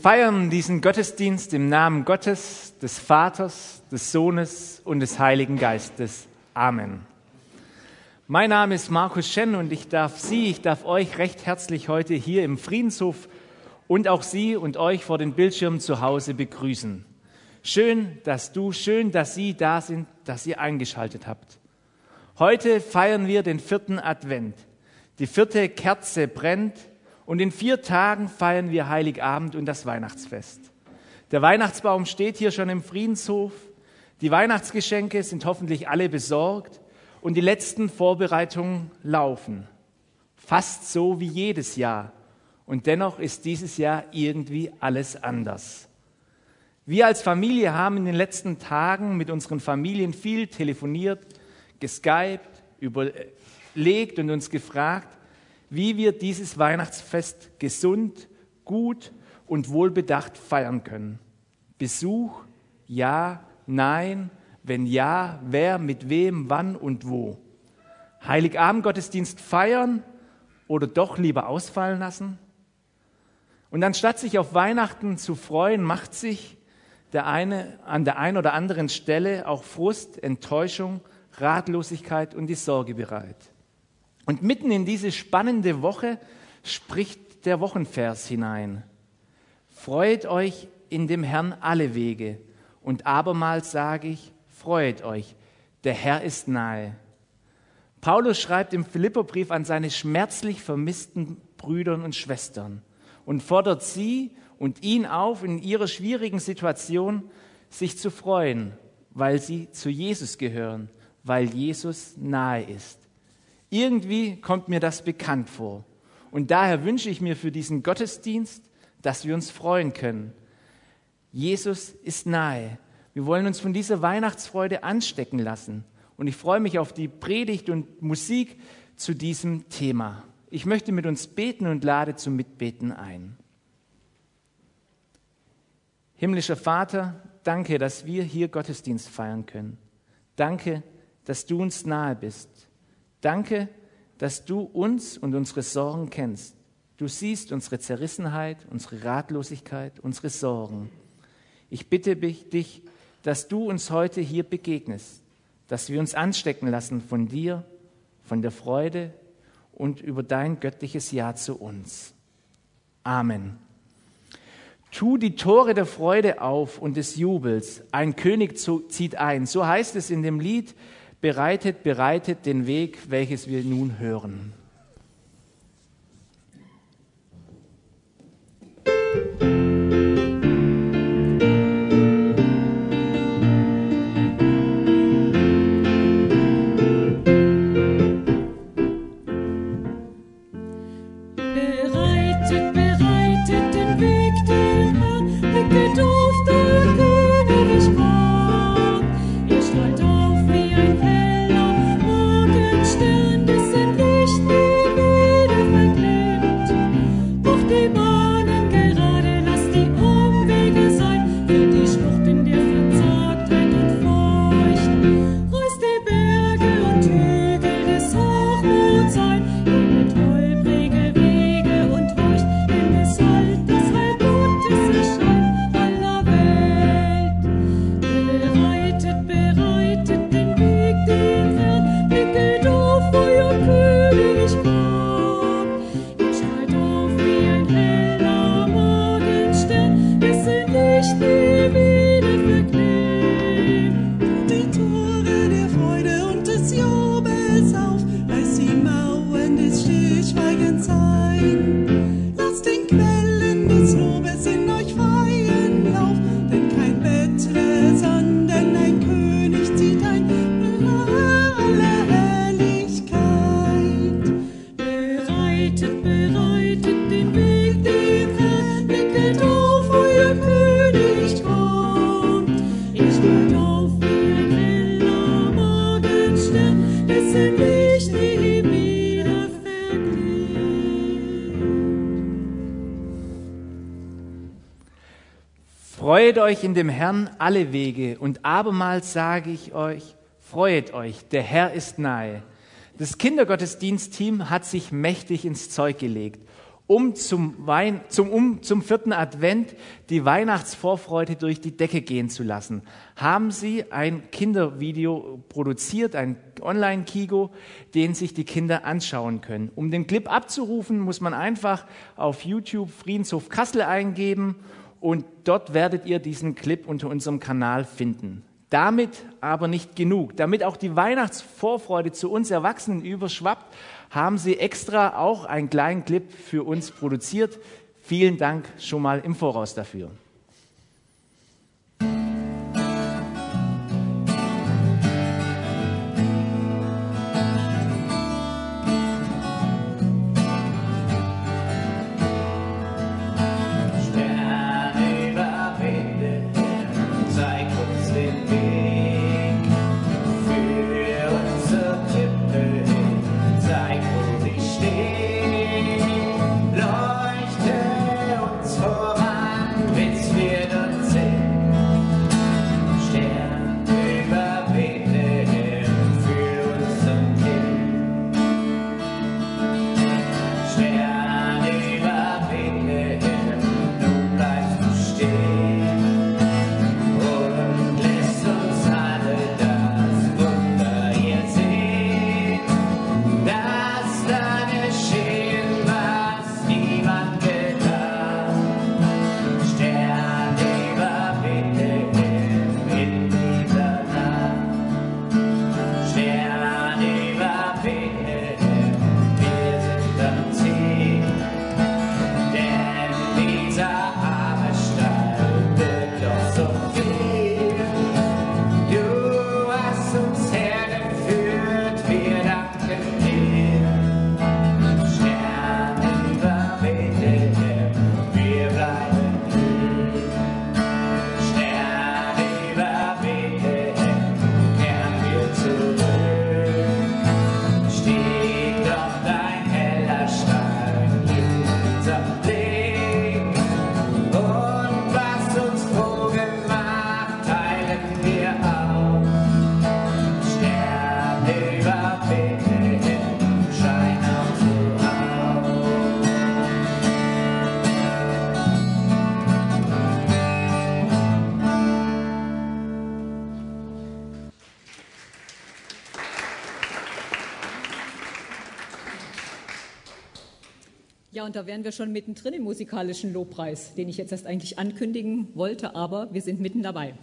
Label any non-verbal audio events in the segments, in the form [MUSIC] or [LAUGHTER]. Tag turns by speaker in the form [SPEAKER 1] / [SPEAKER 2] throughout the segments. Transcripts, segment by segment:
[SPEAKER 1] Feiern diesen Gottesdienst im Namen Gottes, des Vaters, des Sohnes und des Heiligen Geistes. Amen. Mein Name ist Markus Schen und ich darf Sie, ich darf euch recht herzlich heute hier im Friedenshof und auch Sie und euch vor den Bildschirmen zu Hause begrüßen. Schön, dass du, schön, dass Sie da sind, dass ihr eingeschaltet habt. Heute feiern wir den vierten Advent. Die vierte Kerze brennt und in vier Tagen feiern wir Heiligabend und das Weihnachtsfest. Der Weihnachtsbaum steht hier schon im Friedenshof. Die Weihnachtsgeschenke sind hoffentlich alle besorgt und die letzten Vorbereitungen laufen. Fast so wie jedes Jahr. Und dennoch ist dieses Jahr irgendwie alles anders. Wir als Familie haben in den letzten Tagen mit unseren Familien viel telefoniert, geskypt, überlegt und uns gefragt, wie wir dieses Weihnachtsfest gesund, gut und wohlbedacht feiern können. Besuch, ja, nein, wenn ja, wer, mit wem, wann und wo. Heiligabend Gottesdienst feiern oder doch lieber ausfallen lassen? Und anstatt sich auf Weihnachten zu freuen, macht sich der eine, an der einen oder anderen Stelle auch Frust, Enttäuschung, Ratlosigkeit und die Sorge bereit. Und mitten in diese spannende Woche spricht der Wochenvers hinein. Freut euch in dem Herrn alle Wege. Und abermals sage ich, freut euch, der Herr ist nahe. Paulus schreibt im Philipperbrief an seine schmerzlich vermissten Brüder und Schwestern und fordert sie und ihn auf, in ihrer schwierigen Situation sich zu freuen, weil sie zu Jesus gehören, weil Jesus nahe ist. Irgendwie kommt mir das bekannt vor. Und daher wünsche ich mir für diesen Gottesdienst, dass wir uns freuen können. Jesus ist nahe. Wir wollen uns von dieser Weihnachtsfreude anstecken lassen. Und ich freue mich auf die Predigt und Musik zu diesem Thema. Ich möchte mit uns beten und lade zum Mitbeten ein. Himmlischer Vater, danke, dass wir hier Gottesdienst feiern können. Danke, dass du uns nahe bist. Danke, dass du uns und unsere Sorgen kennst. Du siehst unsere Zerrissenheit, unsere Ratlosigkeit, unsere Sorgen. Ich bitte dich, dass du uns heute hier begegnest, dass wir uns anstecken lassen von dir, von der Freude und über dein göttliches Ja zu uns. Amen. Tu die Tore der Freude auf und des Jubels. Ein König zieht ein. So heißt es in dem Lied, bereitet, bereitet den Weg, welches wir nun hören. Freut euch in dem Herrn alle Wege und abermals sage ich euch, freut euch, der Herr ist nahe. Das Kindergottesdienstteam hat sich mächtig ins Zeug gelegt
[SPEAKER 2] um zum, Wein, zum, um zum vierten Advent die Weihnachtsvorfreude durch die Decke gehen zu lassen, haben sie ein Kindervideo produziert, ein Online-Kigo, den sich die Kinder anschauen können. Um den Clip abzurufen, muss man einfach auf YouTube Friedenshof Kassel eingeben und dort werdet ihr diesen Clip unter unserem Kanal finden. Damit aber nicht genug. Damit auch die Weihnachtsvorfreude zu uns Erwachsenen überschwappt, haben sie extra auch einen kleinen Clip für uns produziert. Vielen Dank schon mal im Voraus dafür.
[SPEAKER 3] Ja, und da wären wir schon mittendrin im musikalischen Lobpreis, den ich jetzt erst eigentlich ankündigen wollte, aber wir sind mitten dabei.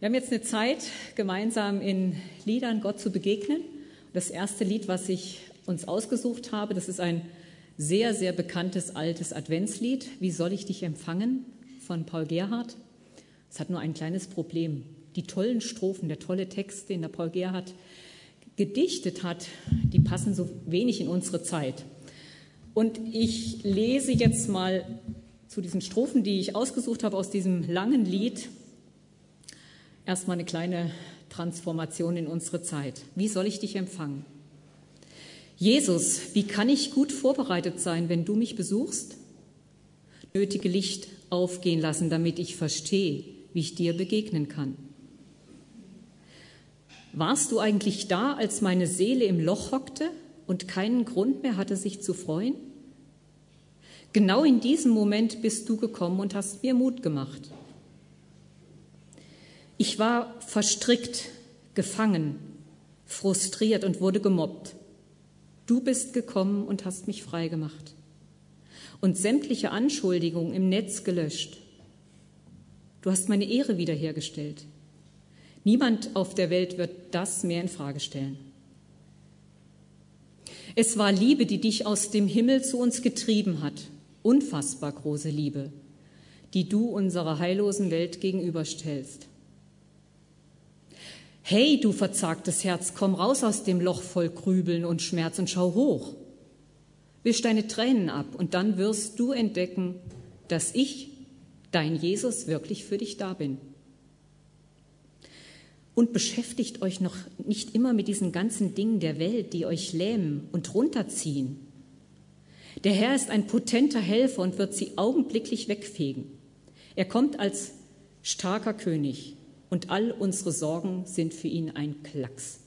[SPEAKER 3] Wir haben jetzt eine Zeit, gemeinsam in Liedern Gott zu begegnen. Das erste Lied, was ich uns ausgesucht habe, das ist ein sehr, sehr bekanntes altes Adventslied. Wie soll ich dich empfangen? von Paul Gerhardt. Es hat nur ein kleines Problem. Die tollen Strophen, der tolle Text, den der Paul Gerhardt gedichtet hat, die passen so wenig in unsere Zeit. Und ich lese jetzt mal zu diesen Strophen, die ich ausgesucht habe aus diesem langen Lied, erstmal eine kleine Transformation in unsere Zeit. Wie soll ich dich empfangen? Jesus, wie kann ich gut vorbereitet sein, wenn du mich besuchst? Nötige Licht aufgehen lassen, damit ich verstehe, wie ich dir begegnen kann. Warst du eigentlich da, als meine Seele im Loch hockte und keinen Grund mehr hatte, sich zu freuen? Genau in diesem Moment bist du gekommen und hast mir Mut gemacht. Ich war verstrickt, gefangen, frustriert und wurde gemobbt. Du bist gekommen und hast mich frei gemacht und sämtliche Anschuldigungen im Netz gelöscht. Du hast meine Ehre wiederhergestellt. Niemand auf der Welt wird das mehr in Frage stellen. Es war Liebe, die dich aus dem Himmel zu uns getrieben hat unfassbar große Liebe, die du unserer heillosen Welt gegenüberstellst. Hey, du verzagtes Herz, komm raus aus dem Loch voll Grübeln und Schmerz und schau hoch. Wisch deine Tränen ab und dann wirst du entdecken, dass ich, dein Jesus, wirklich für dich da bin. Und beschäftigt euch noch nicht immer mit diesen ganzen Dingen der Welt, die euch lähmen und runterziehen. Der Herr ist ein potenter Helfer und wird sie augenblicklich wegfegen. Er kommt als starker König und all unsere Sorgen sind für ihn ein Klacks.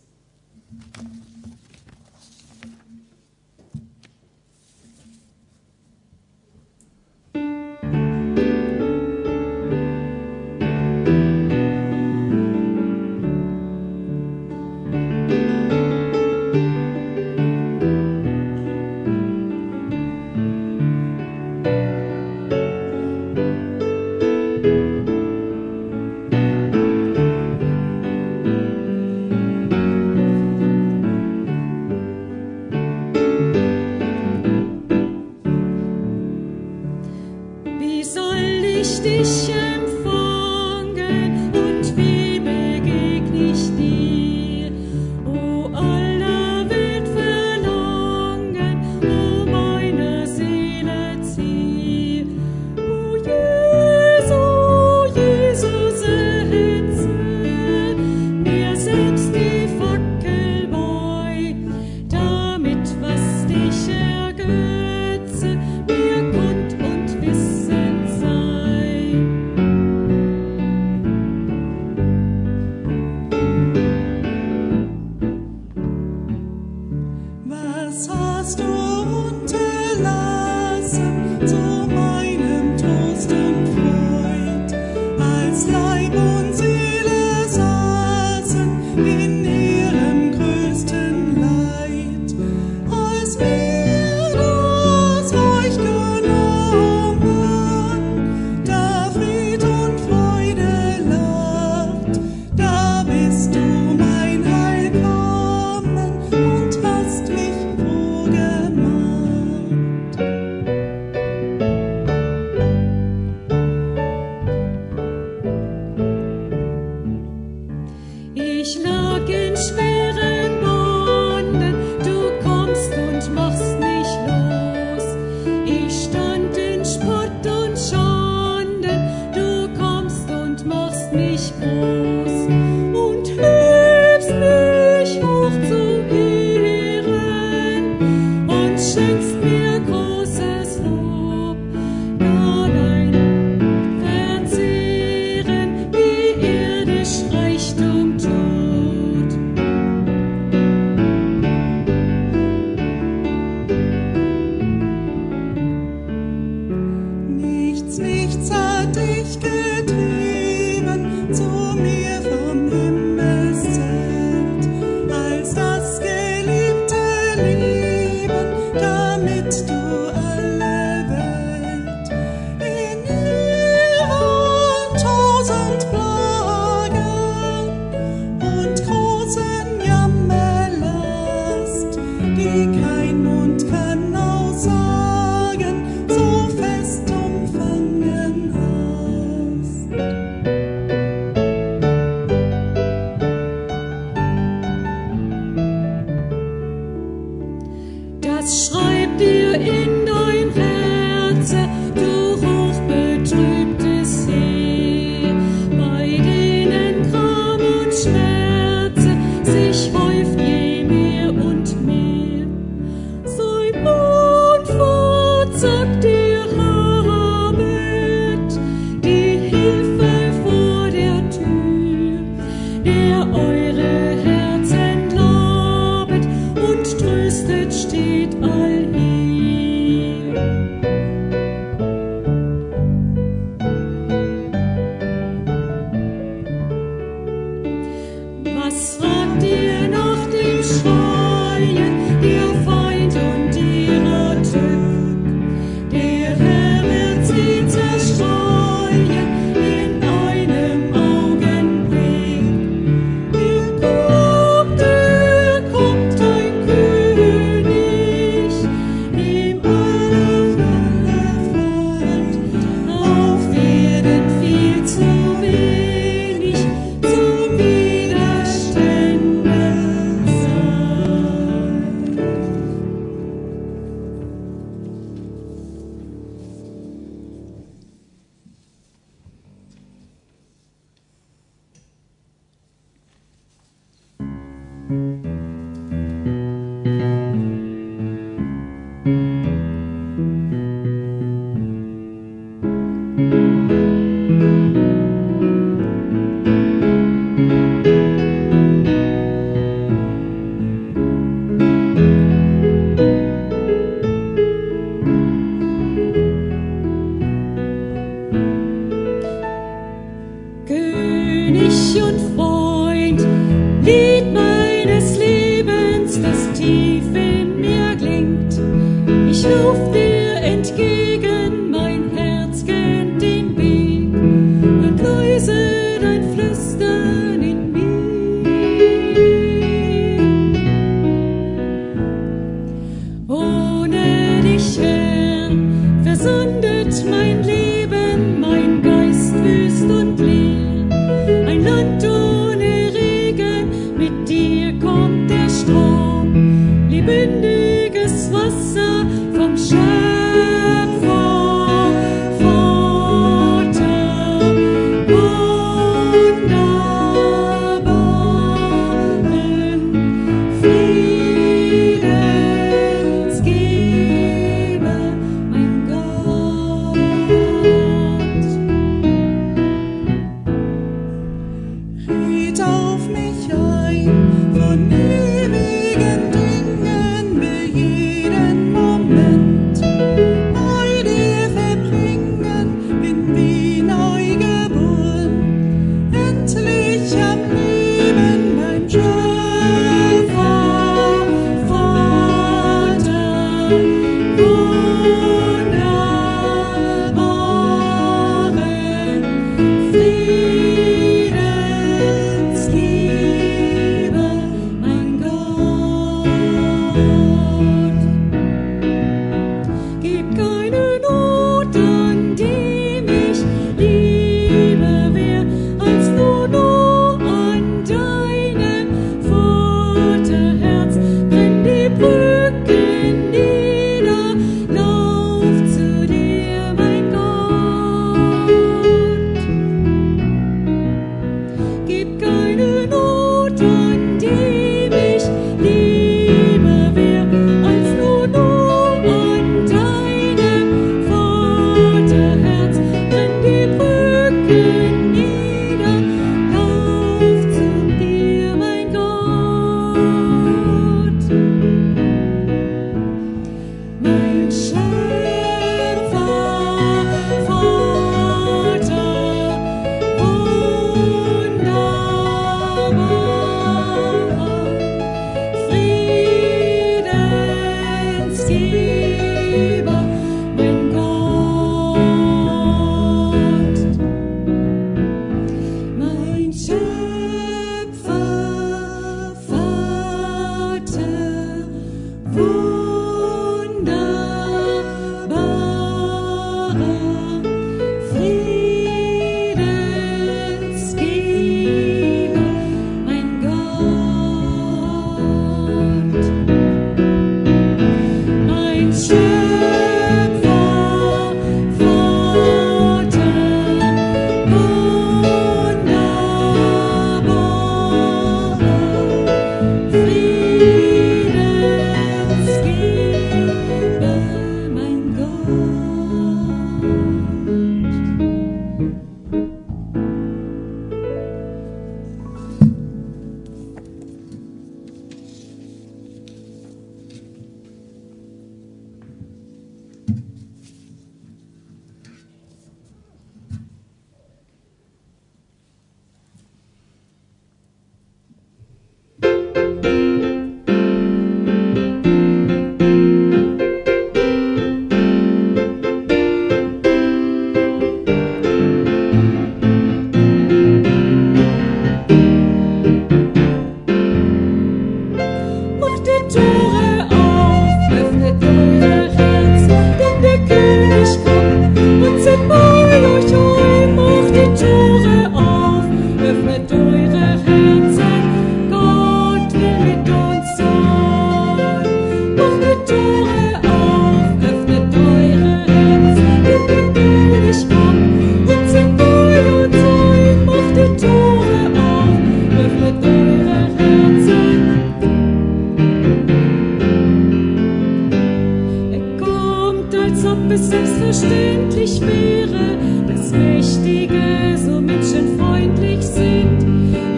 [SPEAKER 2] als ob es selbstverständlich wäre, dass Mächtige so
[SPEAKER 3] menschenfreundlich sind.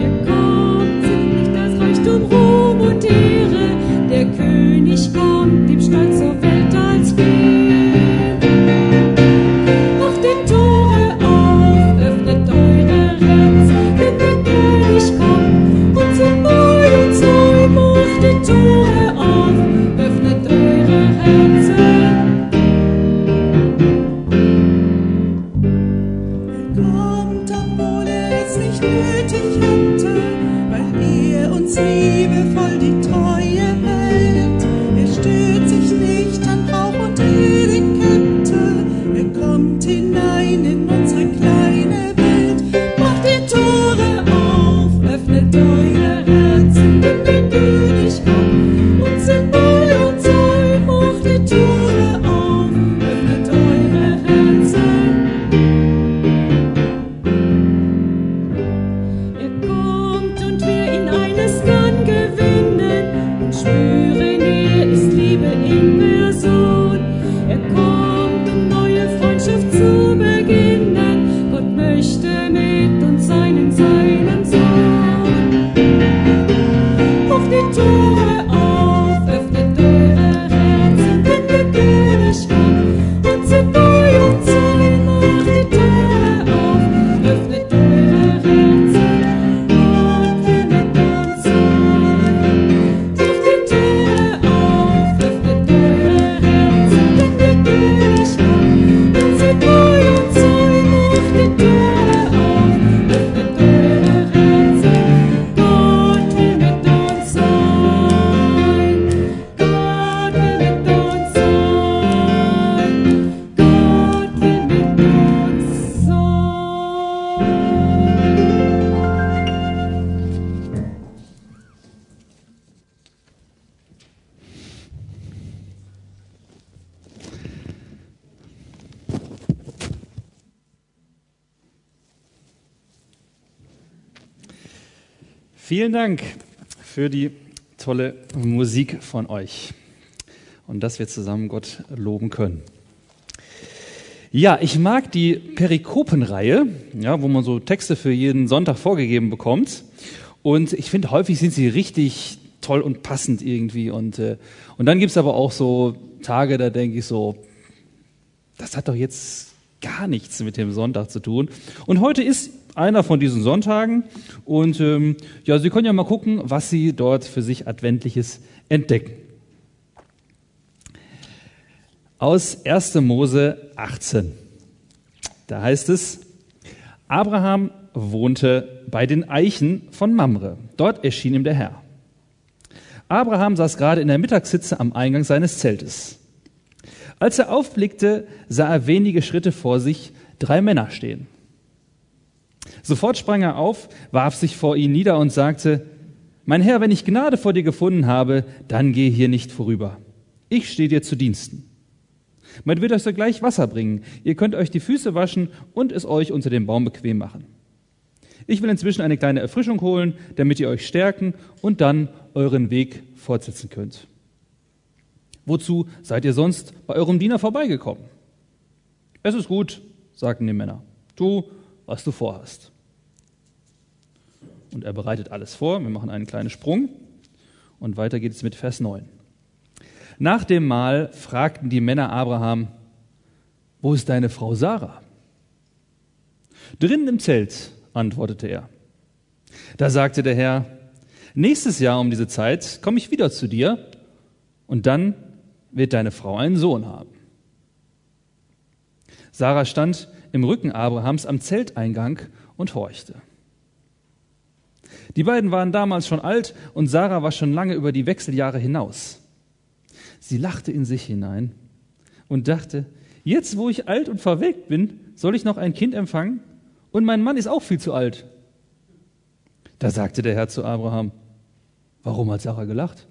[SPEAKER 3] Ihr kommt, sind nicht das Reichtum, Ruhm und Ehre, der König kommt, dem Stolz
[SPEAKER 2] Vielen Dank für die tolle Musik von euch und dass wir zusammen Gott loben können. Ja, ich mag die Perikopenreihe, ja, wo man so Texte für jeden Sonntag vorgegeben bekommt. Und ich finde, häufig sind sie richtig toll und passend irgendwie. Und, äh, und dann gibt's aber auch so Tage, da denke ich so, das hat doch jetzt gar nichts mit dem Sonntag zu tun. Und heute ist einer von diesen Sonntagen. Und ähm, ja, Sie können ja mal gucken, was Sie dort für sich Adventliches entdecken. Aus 1. Mose 18. Da heißt es, Abraham wohnte bei den Eichen von Mamre. Dort erschien ihm der Herr. Abraham saß gerade in der Mittagssitze am Eingang seines Zeltes. Als er aufblickte, sah er wenige Schritte vor sich drei Männer stehen. Sofort sprang er auf, warf sich vor ihn nieder und sagte, Mein Herr, wenn ich Gnade vor dir gefunden habe, dann geh hier nicht vorüber. Ich stehe dir zu Diensten. Man wird euch sogleich Wasser bringen. Ihr könnt euch die Füße waschen und es euch unter dem Baum bequem machen. Ich will inzwischen eine kleine Erfrischung holen, damit ihr euch stärken und dann euren Weg fortsetzen könnt. Wozu seid ihr sonst bei eurem Diener vorbeigekommen? Es ist gut, sagten die Männer. Tu, was du vorhast. Und er bereitet alles vor. Wir machen einen kleinen Sprung. Und weiter geht es mit Vers 9. Nach dem Mahl fragten die Männer Abraham, wo ist deine Frau Sarah? Drinnen im Zelt, antwortete er. Da sagte der Herr, nächstes Jahr um diese Zeit komme ich wieder zu dir und dann wird deine Frau einen Sohn haben. Sarah stand im Rücken Abrahams am Zelteingang und horchte. Die beiden waren damals schon alt und Sarah war schon lange über die Wechseljahre hinaus. Sie lachte in sich hinein und dachte, jetzt wo ich alt und verwelkt bin, soll ich noch ein Kind empfangen? Und mein Mann ist auch viel zu alt. Da sagte der Herr zu Abraham, warum hat Sarah gelacht?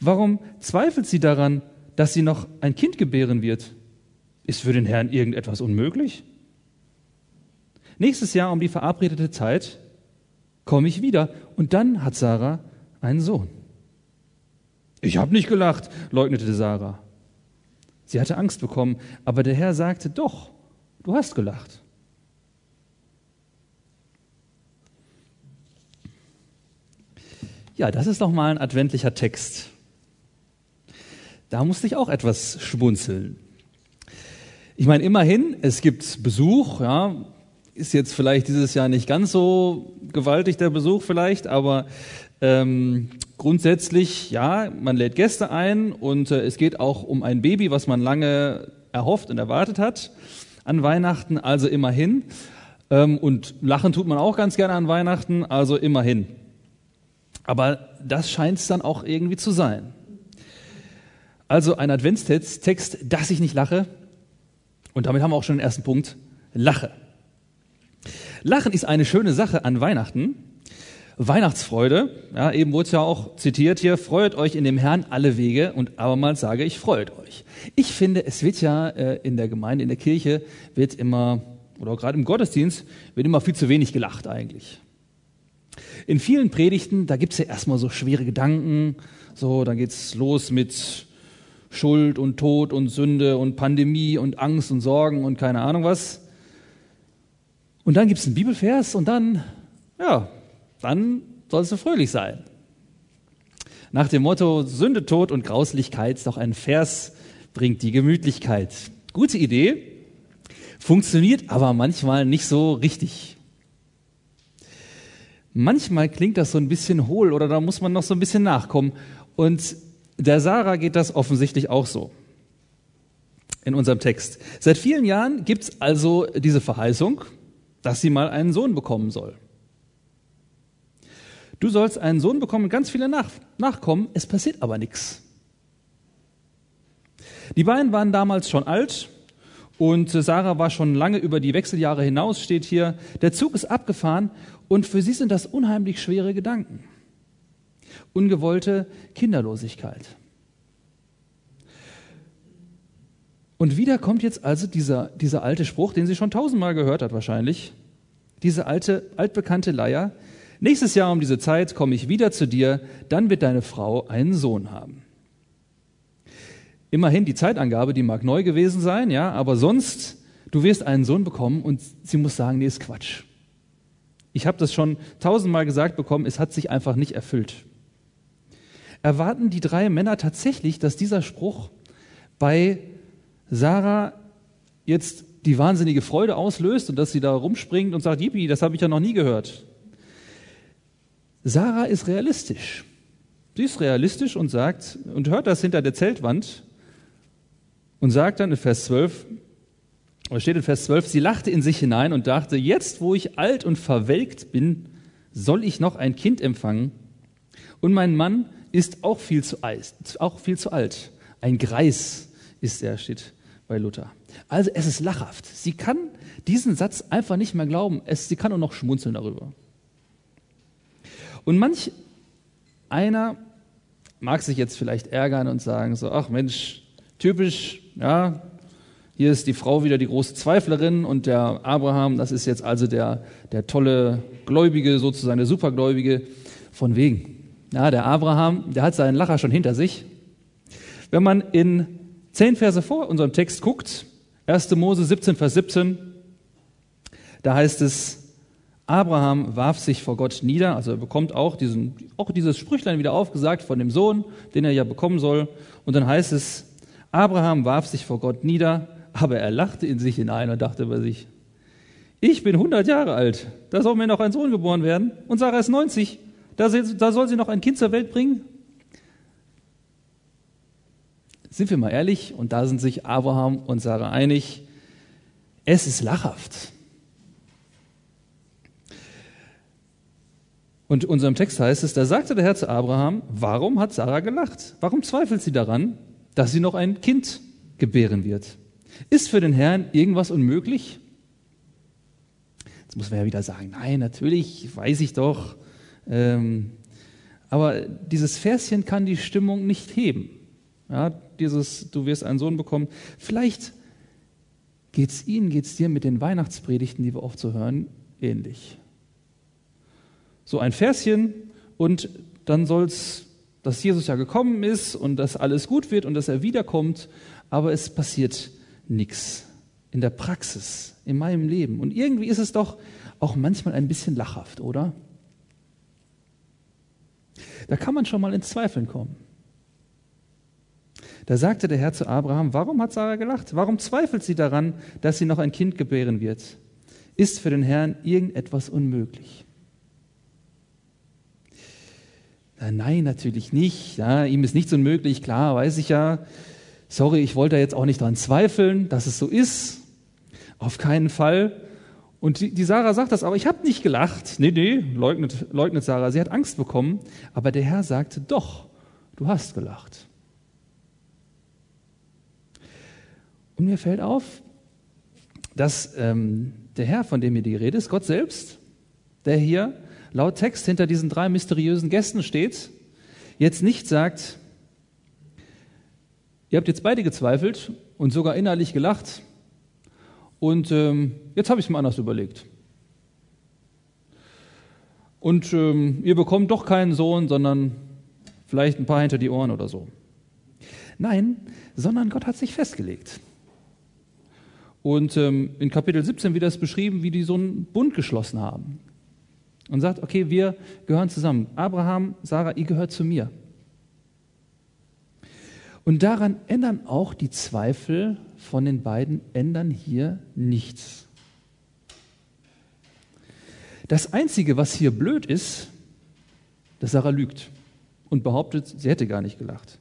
[SPEAKER 2] Warum zweifelt sie daran, dass sie noch ein Kind gebären wird? Ist für den Herrn irgendetwas unmöglich? Nächstes Jahr um die verabredete Zeit komme ich wieder und dann hat Sarah einen Sohn. Ich habe nicht gelacht, leugnete Sarah. Sie hatte Angst bekommen, aber der Herr sagte, doch, du hast gelacht. Ja, das ist doch mal ein adventlicher Text. Da musste ich auch etwas schmunzeln. Ich meine, immerhin, es gibt Besuch, ja, ist jetzt vielleicht dieses Jahr nicht ganz so gewaltig der Besuch vielleicht, aber ähm, grundsätzlich, ja, man lädt Gäste ein und äh, es geht auch um ein Baby, was man lange erhofft und erwartet hat an Weihnachten, also immerhin. Ähm, und lachen tut man auch ganz gerne an Weihnachten, also immerhin. Aber das scheint es dann auch irgendwie zu sein. Also ein Adventstext, dass ich nicht lache. Und damit haben wir auch schon den ersten Punkt. Lache. Lachen ist eine schöne Sache an Weihnachten. Weihnachtsfreude, ja, eben wurde es ja auch zitiert hier, freut euch in dem Herrn alle Wege und abermals sage ich, freut euch. Ich finde, es wird ja äh, in der Gemeinde, in der Kirche, wird immer, oder gerade im Gottesdienst, wird immer viel zu wenig gelacht eigentlich. In vielen Predigten, da gibt's ja erstmal so schwere Gedanken, so, dann geht's los mit Schuld und Tod und Sünde und Pandemie und Angst und Sorgen und keine Ahnung was. Und dann gibt's einen Bibelvers und dann, ja, dann sollst du fröhlich sein. Nach dem Motto Sünde, Tod und Grauslichkeit, doch ein Vers bringt die Gemütlichkeit. Gute Idee, funktioniert aber manchmal nicht so richtig. Manchmal klingt das so ein bisschen hohl oder da muss man noch so ein bisschen nachkommen. Und der Sarah geht das offensichtlich auch so in unserem Text. Seit vielen Jahren gibt es also diese Verheißung, dass sie mal einen Sohn bekommen soll. Du sollst einen Sohn bekommen, ganz viele Nach Nachkommen, es passiert aber nichts. Die beiden waren damals schon alt und Sarah war schon lange über die Wechseljahre hinaus, steht hier. Der Zug ist abgefahren und für sie sind das unheimlich schwere Gedanken. Ungewollte Kinderlosigkeit. Und wieder kommt jetzt also dieser, dieser alte Spruch, den sie schon tausendmal gehört hat wahrscheinlich. Diese alte, altbekannte Leier. Nächstes Jahr um diese Zeit komme ich wieder zu dir, dann wird deine Frau einen Sohn haben. Immerhin die Zeitangabe, die mag neu gewesen sein, ja, aber sonst, du wirst einen Sohn bekommen und sie muss sagen, nee, ist Quatsch. Ich habe das schon tausendmal gesagt bekommen, es hat sich einfach nicht erfüllt. Erwarten die drei Männer tatsächlich, dass dieser Spruch bei Sarah jetzt die wahnsinnige Freude auslöst und dass sie da rumspringt und sagt, Yippie, das habe ich ja noch nie gehört. Sarah ist realistisch. Sie ist realistisch und sagt, und hört das hinter der Zeltwand und sagt dann in Vers 12, oder steht in Vers 12, sie lachte in sich hinein und dachte, jetzt wo ich alt und verwelkt bin, soll ich noch ein Kind empfangen? Und mein Mann ist auch viel zu alt, auch viel zu alt. Ein Greis ist er, steht bei Luther. Also es ist lachhaft. Sie kann diesen Satz einfach nicht mehr glauben. Es, sie kann nur noch schmunzeln darüber. Und manch einer mag sich jetzt vielleicht ärgern und sagen so, ach Mensch, typisch, ja, hier ist die Frau wieder die große Zweiflerin und der Abraham, das ist jetzt also der, der tolle Gläubige, sozusagen der Supergläubige. Von wegen. Ja, der Abraham, der hat seinen Lacher schon hinter sich. Wenn man in zehn Verse vor unserem Text guckt, 1. Mose 17, Vers 17, da heißt es, Abraham warf sich vor Gott nieder, also er bekommt auch, diesen, auch dieses Sprüchlein wieder aufgesagt von dem Sohn, den er ja bekommen soll. Und dann heißt es, Abraham warf sich vor Gott nieder, aber er lachte in sich hinein und dachte bei sich, ich bin 100 Jahre alt, da soll mir noch ein Sohn geboren werden und Sarah ist 90, da, da soll sie noch ein Kind zur Welt bringen. Sind wir mal ehrlich, und da sind sich Abraham und Sarah einig, es ist lachhaft. Und in unserem Text heißt es, da sagte der Herr zu Abraham, warum hat Sarah gelacht? Warum zweifelt sie daran, dass sie noch ein Kind gebären wird? Ist für den Herrn irgendwas unmöglich? Jetzt muss man ja wieder sagen, nein, natürlich, weiß ich doch. Ähm, aber dieses Verschen kann die Stimmung nicht heben. Ja, dieses, du wirst einen Sohn bekommen. Vielleicht geht es Ihnen, geht es dir mit den Weihnachtspredigten, die wir oft so hören, ähnlich so ein Verschen und dann soll es, dass Jesus ja gekommen ist und dass alles gut wird und dass er wiederkommt. aber es passiert nichts in der Praxis, in meinem Leben. Und irgendwie ist es doch auch manchmal ein bisschen lachhaft, oder? Da kann man schon mal ins Zweifeln kommen. Da sagte der Herr zu Abraham, warum hat Sarah gelacht? Warum zweifelt sie daran, dass sie noch ein Kind gebären wird? Ist für den Herrn irgendetwas unmöglich? Nein, natürlich nicht. Ja, ihm ist nichts unmöglich, klar, weiß ich ja. Sorry, ich wollte jetzt auch nicht daran zweifeln, dass es so ist. Auf keinen Fall. Und die, Sarah sagt das, aber ich habe nicht gelacht. Nee, nee, leugnet, leugnet Sarah. Sie hat Angst bekommen. Aber der Herr sagte, doch, du hast gelacht. Und mir fällt auf, dass ähm, der Herr, von dem hier die Rede ist, Gott selbst, der hier laut Text hinter diesen drei mysteriösen Gästen steht, jetzt nicht sagt, ihr habt jetzt beide gezweifelt und sogar innerlich gelacht und ähm, jetzt habe ich es mir anders überlegt. Und ähm, ihr bekommt doch keinen Sohn, sondern vielleicht ein paar hinter die Ohren oder so. Nein, sondern Gott hat sich festgelegt. Und ähm, in Kapitel 17 wird das beschrieben, wie die so einen Bund geschlossen haben und sagt, okay, wir gehören zusammen. Abraham, Sarah, ihr gehört zu mir. Und daran ändern auch die Zweifel von den beiden, ändern hier nichts. Das Einzige, was hier blöd ist, dass Sarah lügt und behauptet, sie hätte gar nicht gelacht.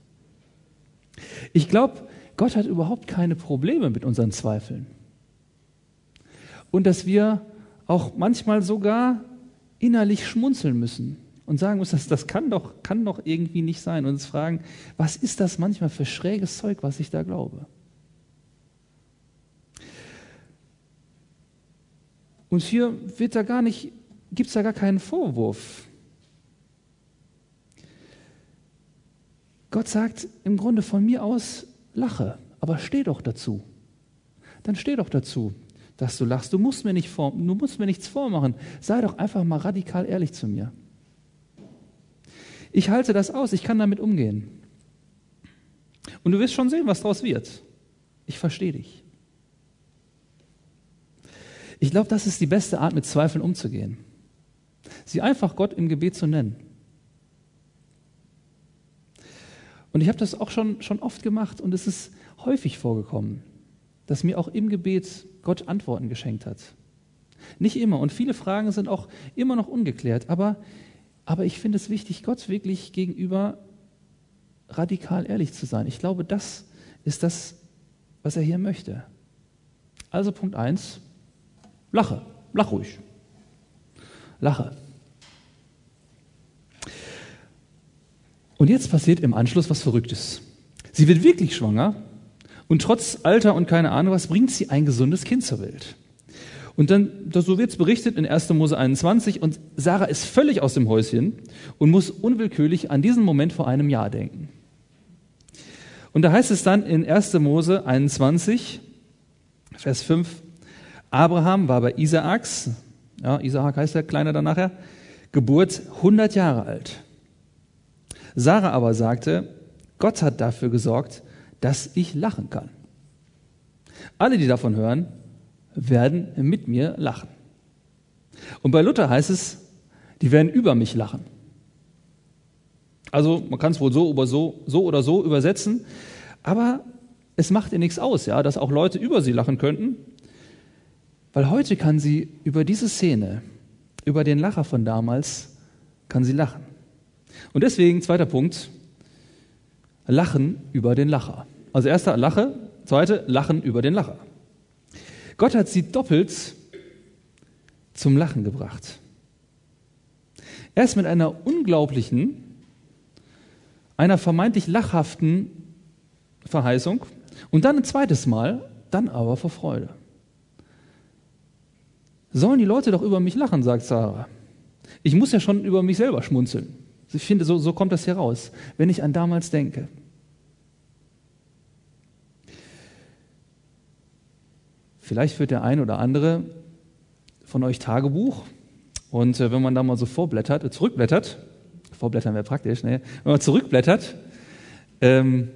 [SPEAKER 2] Ich glaube, Gott hat überhaupt keine Probleme mit unseren Zweifeln. Und dass wir auch manchmal sogar innerlich schmunzeln müssen und sagen müssen, das, das kann, doch, kann doch irgendwie nicht sein. Und uns fragen, was ist das manchmal für schräges Zeug, was ich da glaube? Und hier wird da gar nicht, gibt es da gar keinen Vorwurf. Gott sagt im Grunde von mir aus, lache, aber steh doch dazu. Dann steh doch dazu dass du lachst. Du musst mir, nicht vor, du musst mir nichts vormachen. Sei doch einfach mal radikal ehrlich zu mir. Ich halte das aus, ich kann damit umgehen. Und du wirst schon sehen, was daraus wird. Ich verstehe dich. Ich glaube, das ist die beste Art, mit Zweifeln umzugehen. Sie einfach Gott im Gebet zu nennen. Und ich habe das auch schon, schon oft gemacht und es ist häufig vorgekommen, dass mir auch im Gebet Gott Antworten geschenkt hat. Nicht immer. Und viele Fragen sind auch immer noch ungeklärt. Aber, aber ich finde es wichtig, Gott wirklich gegenüber radikal ehrlich zu sein. Ich glaube, das ist das, was er hier möchte. Also Punkt 1, lache, lach ruhig. Lache. Und jetzt passiert im Anschluss was Verrücktes. Sie wird wirklich schwanger und trotz Alter und keine Ahnung was bringt sie ein gesundes Kind zur Welt. Und dann, so wird es berichtet in 1. Mose 21 und Sarah ist völlig aus dem Häuschen und muss unwillkürlich an diesen Moment vor einem Jahr denken. Und da heißt es dann in 1. Mose 21, Vers 5, Abraham war bei Isaaks, ja, Isaak heißt der Kleine dann nachher, Geburt 100 Jahre alt. Sarah aber sagte, Gott hat dafür gesorgt, dass ich lachen kann. Alle, die davon hören, werden mit mir lachen. Und bei Luther heißt es, die werden über mich lachen. Also man kann es wohl so oder so, so oder so übersetzen, aber es macht ihr nichts aus, ja, dass auch Leute über sie lachen könnten, weil heute kann sie über diese Szene, über den Lacher von damals, kann sie lachen. Und deswegen, zweiter Punkt, Lachen über den Lacher. Also erster Lache, zweite Lachen über den Lacher. Gott hat sie doppelt zum Lachen gebracht. Erst mit einer unglaublichen, einer vermeintlich lachhaften Verheißung und dann ein zweites Mal, dann aber vor Freude. Sollen die Leute doch über mich lachen, sagt Sarah. Ich muss ja schon über mich selber schmunzeln. Ich finde, so, so kommt das hier raus, wenn ich an damals denke. Vielleicht führt der ein oder andere von euch Tagebuch und äh, wenn man da mal so vorblättert, äh, zurückblättert, vorblättern wäre praktisch, ne? wenn man zurückblättert, ähm,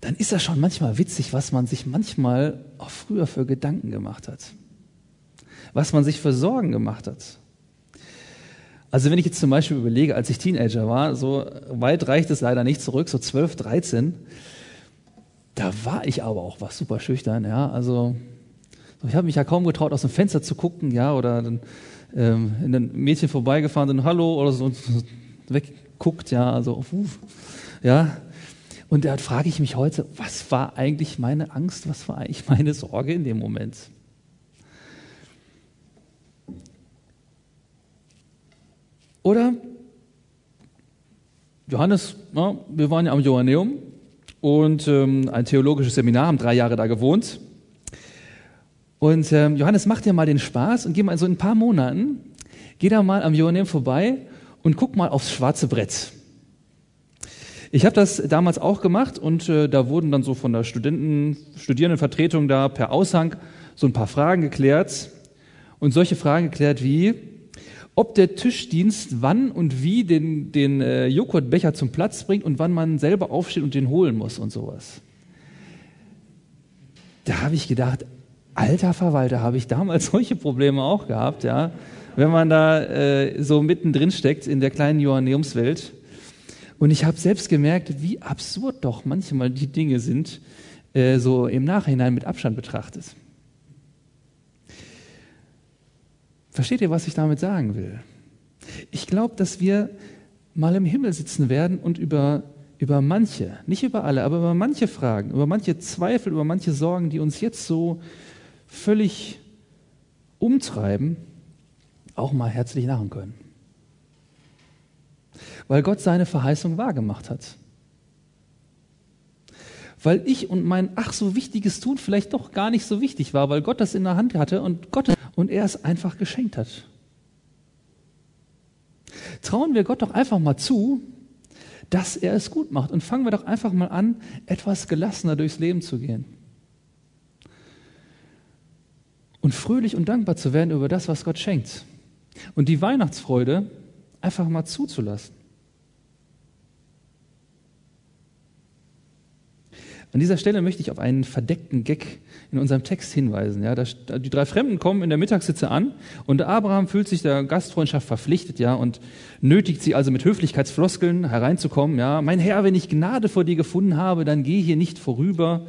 [SPEAKER 2] dann ist das schon manchmal witzig, was man sich manchmal auch früher für Gedanken gemacht hat. Was man sich für Sorgen gemacht hat. Also wenn ich jetzt zum Beispiel überlege, als ich Teenager war, so weit reicht es leider nicht zurück, so 12, 13, da war ich aber auch was super schüchtern, ja. Also ich habe mich ja kaum getraut, aus dem Fenster zu gucken, ja, oder dann ähm, in ein Mädchen vorbeigefahren sind, Hallo oder so, wegguckt, ja, also uh, ja. Und da frage ich mich heute, was war eigentlich meine Angst, was war eigentlich meine Sorge in dem Moment? Oder Johannes, na, wir waren ja am Johanneum und ähm, ein theologisches Seminar, haben drei Jahre da gewohnt. Und ähm, Johannes macht ja mal den Spaß und geh mal so in ein paar Monaten, geh da mal am Johanneum vorbei und guck mal aufs schwarze Brett. Ich habe das damals auch gemacht und äh, da wurden dann so von der Studenten, Studierendenvertretung da per Aushang so ein paar Fragen geklärt. Und solche Fragen geklärt wie, ob der Tischdienst wann und wie den, den äh, Joghurtbecher zum Platz bringt und wann man selber aufsteht und den holen muss und sowas. Da habe ich gedacht, alter Verwalter, habe ich damals [LAUGHS] solche Probleme auch gehabt, ja. Wenn man da äh, so mittendrin steckt in der kleinen Johanneumswelt. Und ich habe selbst gemerkt, wie absurd doch manchmal die Dinge sind, äh, so im Nachhinein mit Abstand betrachtet. Versteht ihr, was ich damit sagen will? Ich glaube, dass wir mal im Himmel sitzen werden und über, über manche, nicht über alle, aber über manche Fragen, über manche Zweifel, über manche Sorgen, die uns jetzt so völlig umtreiben, auch mal herzlich lachen können. Weil Gott seine Verheißung wahrgemacht hat. Weil ich und mein ach so wichtiges Tun vielleicht doch gar nicht so wichtig war, weil Gott das in der Hand hatte und Gott und er es einfach geschenkt hat. Trauen wir Gott doch einfach mal zu, dass er es gut macht und fangen wir doch einfach mal an, etwas gelassener durchs Leben zu gehen. Und fröhlich und dankbar zu werden über das, was Gott schenkt. Und die Weihnachtsfreude einfach mal zuzulassen. An dieser Stelle möchte ich auf einen verdeckten Gag in unserem Text hinweisen. Ja, die drei Fremden kommen in der Mittagssitze an und Abraham fühlt sich der Gastfreundschaft verpflichtet, ja, und nötigt sie also mit Höflichkeitsfloskeln hereinzukommen. Ja, mein Herr, wenn ich Gnade vor dir gefunden habe, dann geh hier nicht vorüber.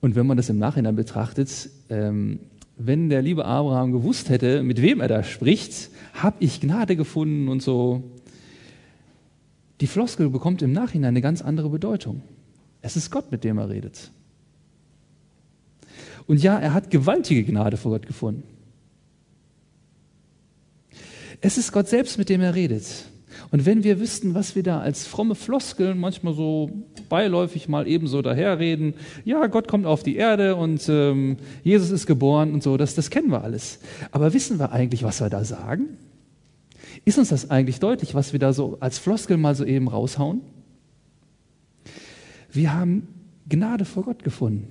[SPEAKER 2] Und wenn man das im Nachhinein betrachtet, ähm, wenn der liebe Abraham gewusst hätte, mit wem er da spricht, habe ich Gnade gefunden und so, die Floskel bekommt im Nachhinein eine ganz andere Bedeutung. Es ist Gott, mit dem er redet. Und ja, er hat gewaltige Gnade vor Gott gefunden. Es ist Gott selbst, mit dem er redet. Und wenn wir wüssten, was wir da als fromme Floskeln manchmal so beiläufig mal ebenso daherreden, ja, Gott kommt auf die Erde und ähm, Jesus ist geboren und so, das, das kennen wir alles. Aber wissen wir eigentlich, was wir da sagen? Ist uns das eigentlich deutlich, was wir da so als Floskel mal so eben raushauen? Wir haben Gnade vor Gott gefunden,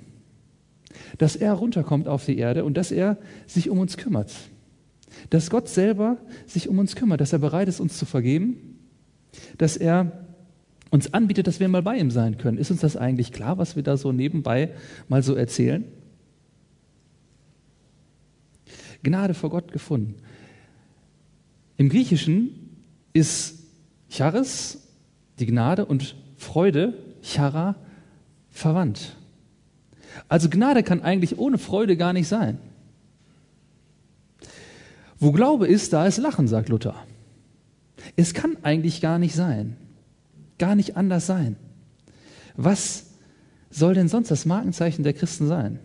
[SPEAKER 2] dass er runterkommt auf die Erde und dass er sich um uns kümmert. Dass Gott selber sich um uns kümmert, dass er bereit ist, uns zu vergeben, dass er uns anbietet, dass wir mal bei ihm sein können. Ist uns das eigentlich klar, was wir da so nebenbei mal so erzählen? Gnade vor Gott gefunden. Im Griechischen ist Charis, die Gnade, und Freude, Chara, verwandt. Also Gnade kann eigentlich ohne Freude gar nicht sein. Wo Glaube ist, da ist Lachen, sagt Luther. Es kann eigentlich gar nicht sein. Gar nicht anders sein. Was soll denn sonst das Markenzeichen der Christen sein?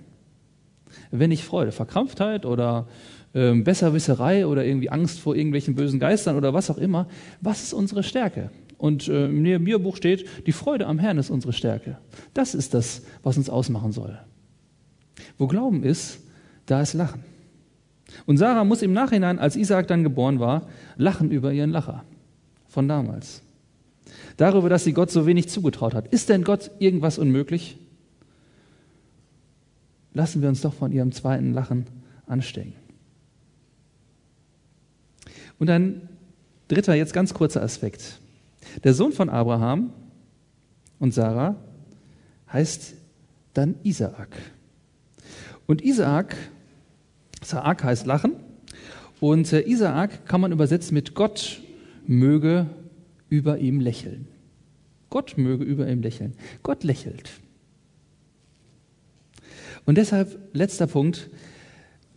[SPEAKER 2] Wenn nicht Freude, Verkrampftheit oder ähm, Besserwisserei oder irgendwie Angst vor irgendwelchen bösen Geistern oder was auch immer. Was ist unsere Stärke? Und äh, im Nehemiah-Buch steht, die Freude am Herrn ist unsere Stärke. Das ist das, was uns ausmachen soll. Wo Glauben ist, da ist Lachen. Und Sarah muss im Nachhinein, als Isaac dann geboren war, lachen über ihren Lacher von damals. Darüber, dass sie Gott so wenig zugetraut hat. Ist denn Gott irgendwas unmöglich? Lassen wir uns doch von ihrem zweiten Lachen anstecken. Und ein dritter, jetzt ganz kurzer Aspekt. Der Sohn von Abraham und Sarah heißt dann Isaak. Und Isaak, Saak heißt Lachen, und äh, Isaak kann man übersetzen mit Gott möge über ihm lächeln. Gott möge über ihm lächeln. Gott lächelt. Und deshalb, letzter Punkt,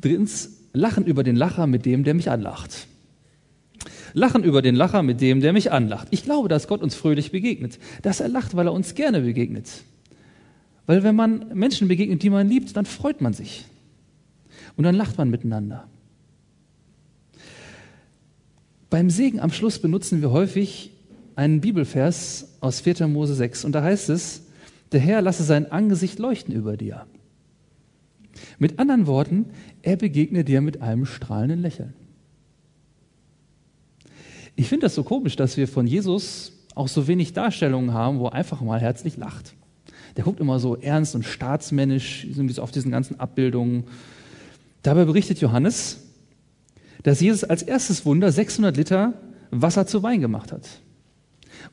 [SPEAKER 2] drittens, lachen über den Lacher mit dem, der mich anlacht. Lachen über den Lacher mit dem, der mich anlacht. Ich glaube, dass Gott uns fröhlich begegnet, dass er lacht, weil er uns gerne begegnet. Weil wenn man Menschen begegnet, die man liebt, dann freut man sich. Und dann lacht man miteinander. Beim Segen am Schluss benutzen wir häufig einen Bibelvers aus 4. Mose 6 und da heißt es, der Herr lasse sein Angesicht leuchten über dir. Mit anderen Worten, er begegne dir mit einem strahlenden Lächeln. Ich finde das so komisch, dass wir von Jesus auch so wenig Darstellungen haben, wo er einfach mal herzlich lacht. Der guckt immer so ernst und staatsmännisch, so auf diesen ganzen Abbildungen. Dabei berichtet Johannes, dass Jesus als erstes Wunder 600 Liter Wasser zu Wein gemacht hat.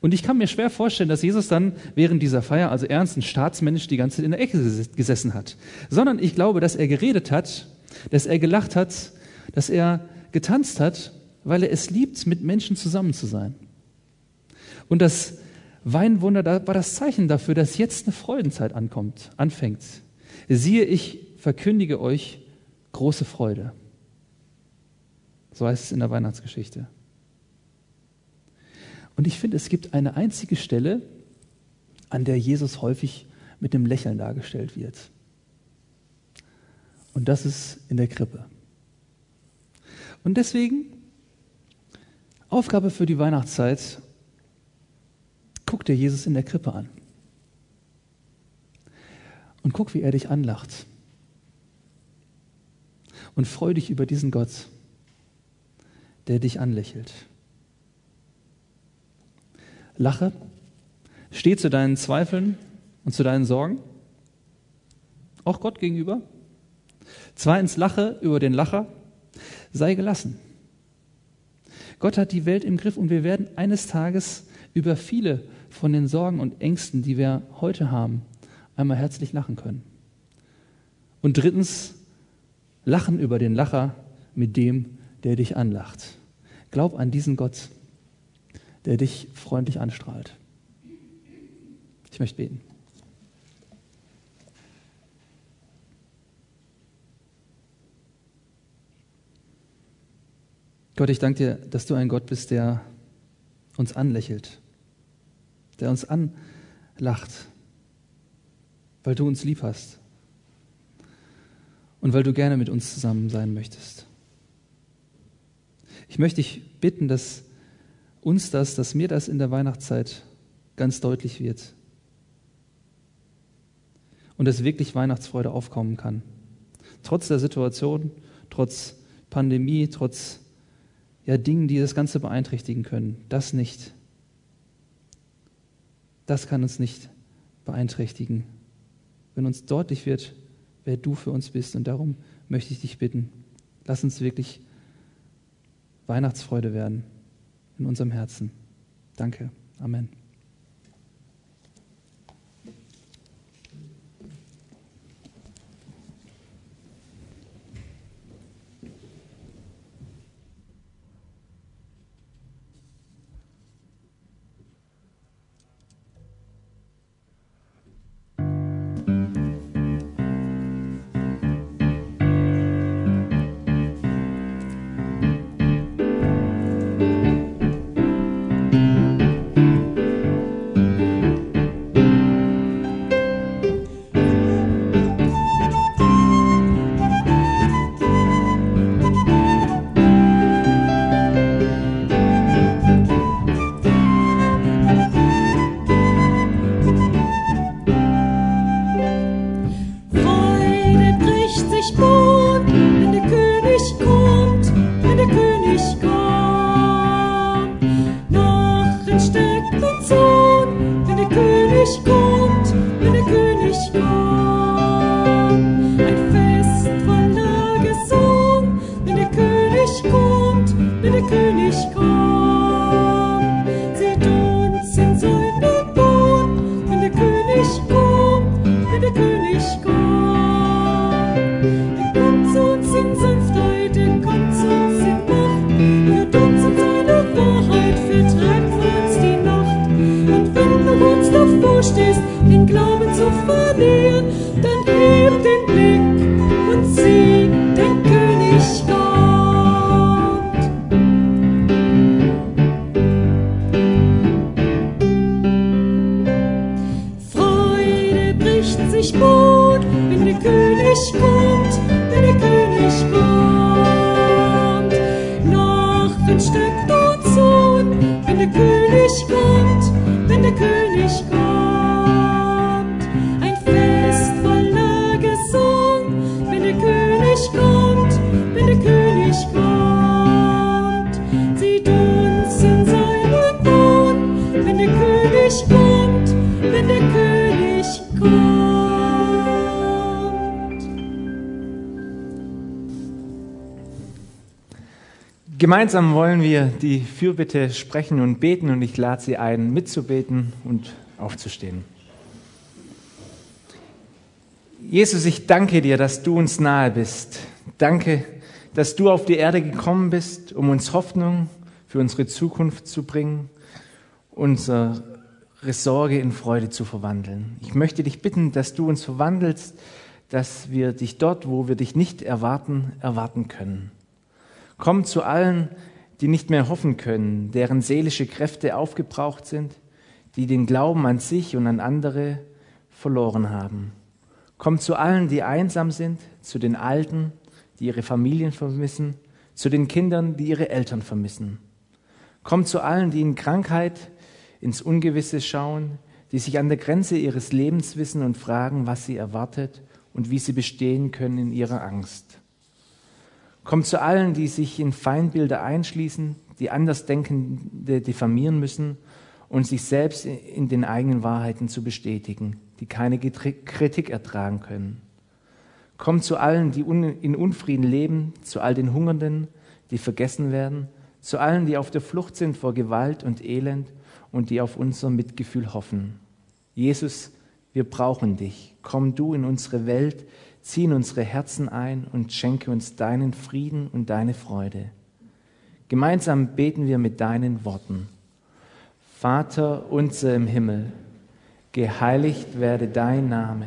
[SPEAKER 2] Und ich kann mir schwer vorstellen, dass Jesus dann während dieser Feier, also ernst und staatsmännisch, die ganze Zeit in der Ecke gesessen hat. Sondern ich glaube, dass er geredet hat, dass er gelacht hat, dass er getanzt hat, weil er es liebt, mit Menschen zusammen zu sein. Und das Weinwunder war das Zeichen dafür, dass jetzt eine Freudenzeit ankommt, anfängt. Siehe, ich verkündige euch große Freude. So heißt es in der Weihnachtsgeschichte. Und ich finde, es gibt eine einzige Stelle, an der Jesus häufig mit dem Lächeln dargestellt wird. Und das ist in der Krippe. Und deswegen, Aufgabe für die Weihnachtszeit, guck dir Jesus in der Krippe an. Und guck, wie er dich anlacht. Und freu dich über diesen Gott der dich anlächelt. Lache, steh zu deinen Zweifeln und zu deinen Sorgen, auch Gott gegenüber. Zweitens, lache über den Lacher, sei gelassen. Gott hat die Welt im Griff und wir werden eines Tages über viele von den Sorgen und Ängsten, die wir heute haben, einmal herzlich lachen können. Und drittens, lachen über den Lacher mit dem, der dich anlacht. Glaub an diesen Gott, der dich freundlich anstrahlt. Ich möchte beten. Gott, ich danke dir, dass du ein Gott bist, der uns anlächelt, der uns anlacht, weil du uns lieb hast und weil du gerne mit uns zusammen sein möchtest. Ich möchte dich bitten, dass uns das, dass mir das in der Weihnachtszeit ganz deutlich wird. Und dass wirklich Weihnachtsfreude aufkommen kann. Trotz der Situation, trotz Pandemie, trotz ja, Dingen, die das Ganze beeinträchtigen können. Das nicht. Das kann uns nicht beeinträchtigen. Wenn uns deutlich wird, wer du für uns bist. Und darum möchte ich dich bitten, lass uns wirklich Weihnachtsfreude werden in unserem Herzen. Danke. Amen.
[SPEAKER 1] Gemeinsam wollen wir die Fürbitte sprechen und beten und ich lade Sie ein, mitzubeten und aufzustehen. Jesus, ich danke dir, dass du uns nahe bist. Danke, dass du auf die Erde gekommen bist, um uns Hoffnung für unsere Zukunft zu bringen, unsere Sorge in Freude zu verwandeln. Ich möchte dich bitten, dass du uns verwandelst, dass wir dich dort, wo wir dich nicht erwarten, erwarten können. Komm zu allen, die nicht mehr hoffen können, deren seelische Kräfte aufgebraucht sind, die den Glauben an sich und an andere verloren haben. Komm zu allen, die einsam sind, zu den Alten, die ihre Familien vermissen, zu den Kindern, die ihre Eltern vermissen. Komm zu allen, die in Krankheit ins Ungewisse schauen, die sich an der Grenze ihres Lebens wissen und fragen, was sie erwartet und wie sie bestehen können in ihrer Angst. Komm zu allen, die sich in Feindbilder einschließen, die Andersdenkende diffamieren müssen und sich selbst in den eigenen Wahrheiten zu bestätigen, die keine Kritik ertragen können. Komm zu allen, die in Unfrieden leben, zu all den Hungernden, die vergessen werden, zu allen, die auf der Flucht sind vor Gewalt und Elend und die auf unser Mitgefühl hoffen. Jesus, wir brauchen dich. Komm du in unsere Welt, zieh in unsere Herzen ein und schenke uns deinen Frieden und deine Freude. Gemeinsam beten wir mit deinen Worten. Vater unser im Himmel, geheiligt werde dein Name,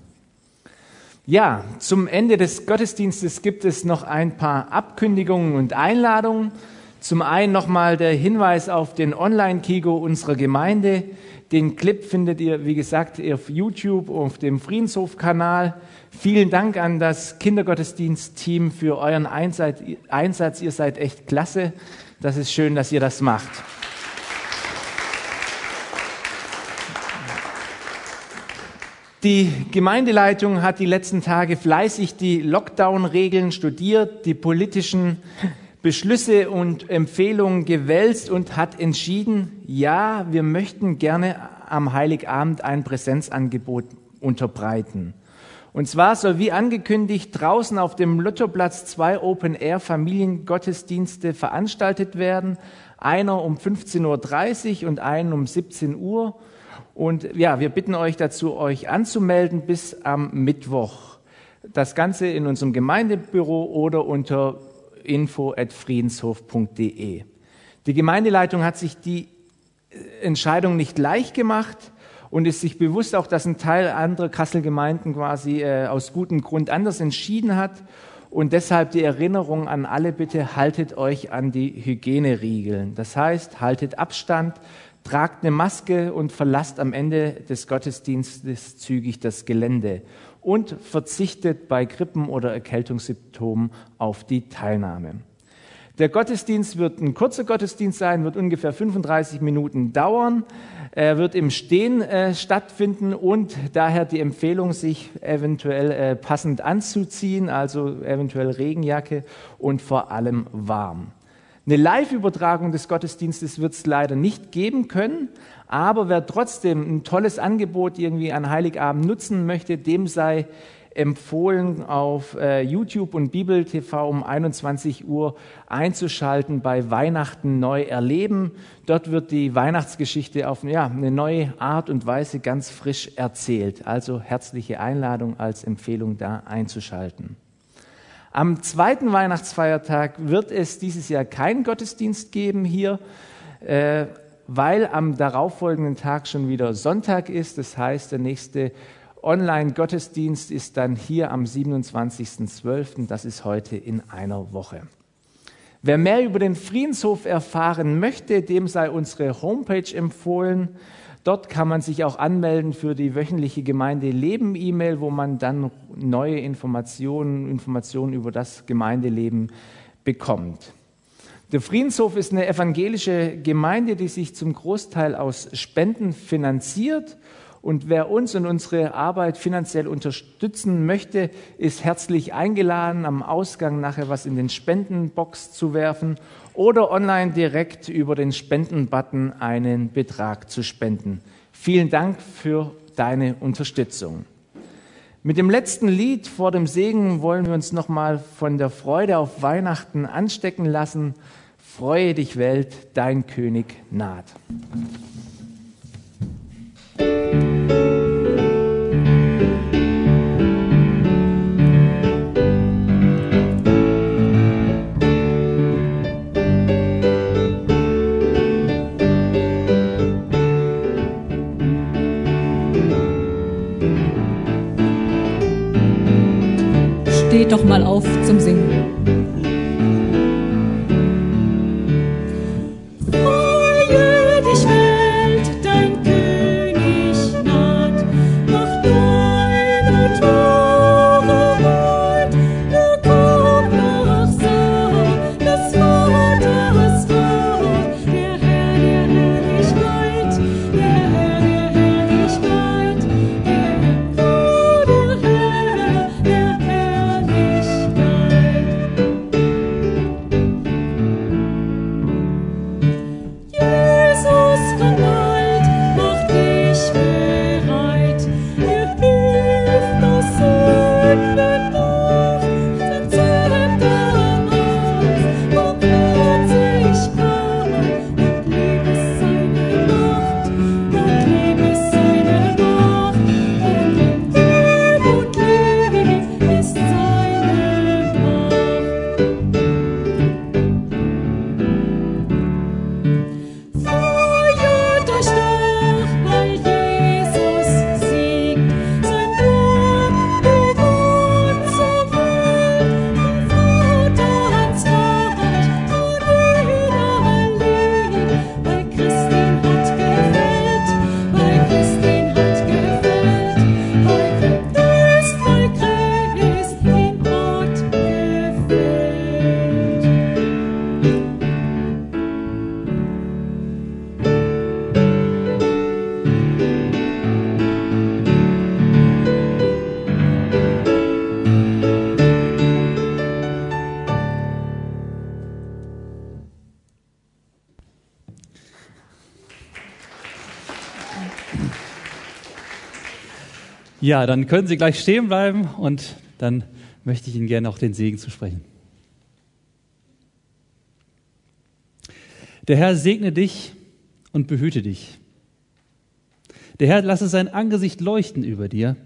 [SPEAKER 1] Ja, zum Ende des Gottesdienstes gibt es noch ein paar Abkündigungen und Einladungen. Zum einen nochmal der Hinweis auf den Online-Kigo unserer Gemeinde. Den Clip findet ihr, wie gesagt, auf YouTube, auf dem Friedenshof-Kanal. Vielen Dank an das Kindergottesdienst-Team für euren Einsatz. Ihr seid echt klasse. Das ist schön, dass ihr das macht. Die Gemeindeleitung hat die letzten Tage fleißig die Lockdown-Regeln studiert, die politischen Beschlüsse und Empfehlungen gewälzt und hat entschieden, ja, wir möchten gerne am Heiligabend ein Präsenzangebot unterbreiten. Und zwar soll wie angekündigt draußen auf dem Lutherplatz zwei Open-Air Familiengottesdienste veranstaltet werden. Einer um 15.30 Uhr und einen um 17 Uhr. Und ja, wir bitten euch dazu, euch anzumelden bis am Mittwoch. Das Ganze in unserem Gemeindebüro oder unter info.friedenshof.de. Die Gemeindeleitung hat sich die Entscheidung nicht leicht gemacht und ist sich bewusst auch, dass ein Teil anderer Kasselgemeinden quasi äh, aus gutem Grund anders entschieden hat. Und deshalb die Erinnerung an alle, bitte haltet euch an die Hygieneregeln. Das heißt, haltet Abstand, tragt eine Maske und verlasst am Ende des Gottesdienstes zügig das Gelände und verzichtet bei Grippen oder Erkältungssymptomen auf die Teilnahme. Der Gottesdienst wird ein kurzer Gottesdienst sein, wird ungefähr 35 Minuten dauern. Er wird im Stehen äh, stattfinden und daher die Empfehlung, sich eventuell äh, passend anzuziehen, also eventuell Regenjacke und vor allem warm. Eine Live-Übertragung des Gottesdienstes wird es leider nicht geben können, aber wer trotzdem ein tolles Angebot irgendwie an Heiligabend nutzen möchte, dem sei empfohlen, auf äh, YouTube und Bibel TV um 21 Uhr einzuschalten bei Weihnachten neu erleben. Dort wird die Weihnachtsgeschichte auf ja, eine neue Art und Weise ganz frisch erzählt. Also herzliche Einladung als Empfehlung da einzuschalten. Am zweiten Weihnachtsfeiertag wird es dieses Jahr keinen Gottesdienst geben hier, äh, weil am darauffolgenden Tag schon wieder Sonntag ist. Das heißt, der nächste Online-Gottesdienst ist dann hier am 27.12., das ist heute in einer Woche. Wer mehr über den Friedenshof erfahren möchte, dem sei unsere Homepage empfohlen. Dort kann man sich auch anmelden für die wöchentliche Gemeinde Leben E-Mail, wo man dann neue Informationen, Informationen über das Gemeindeleben bekommt. Der Friedenshof ist eine evangelische Gemeinde, die sich zum Großteil aus Spenden finanziert und wer uns und unsere Arbeit finanziell unterstützen möchte, ist herzlich eingeladen, am Ausgang nachher was in den Spendenbox zu werfen oder online direkt über den Spendenbutton einen Betrag zu spenden. Vielen Dank für deine Unterstützung. Mit dem letzten Lied vor dem Segen wollen wir uns nochmal von der Freude auf Weihnachten anstecken lassen. Freue dich Welt, dein König naht.
[SPEAKER 3] Steht doch mal auf zum Singen.
[SPEAKER 2] Ja, dann können Sie gleich stehen bleiben und dann möchte ich Ihnen gerne auch den Segen zu sprechen. Der Herr segne dich und behüte dich. Der Herr lasse sein Angesicht leuchten über dir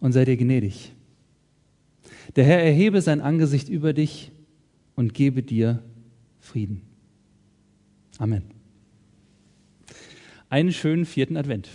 [SPEAKER 2] und sei dir gnädig. Der Herr erhebe sein Angesicht über dich und gebe dir Frieden. Amen. Einen schönen vierten Advent.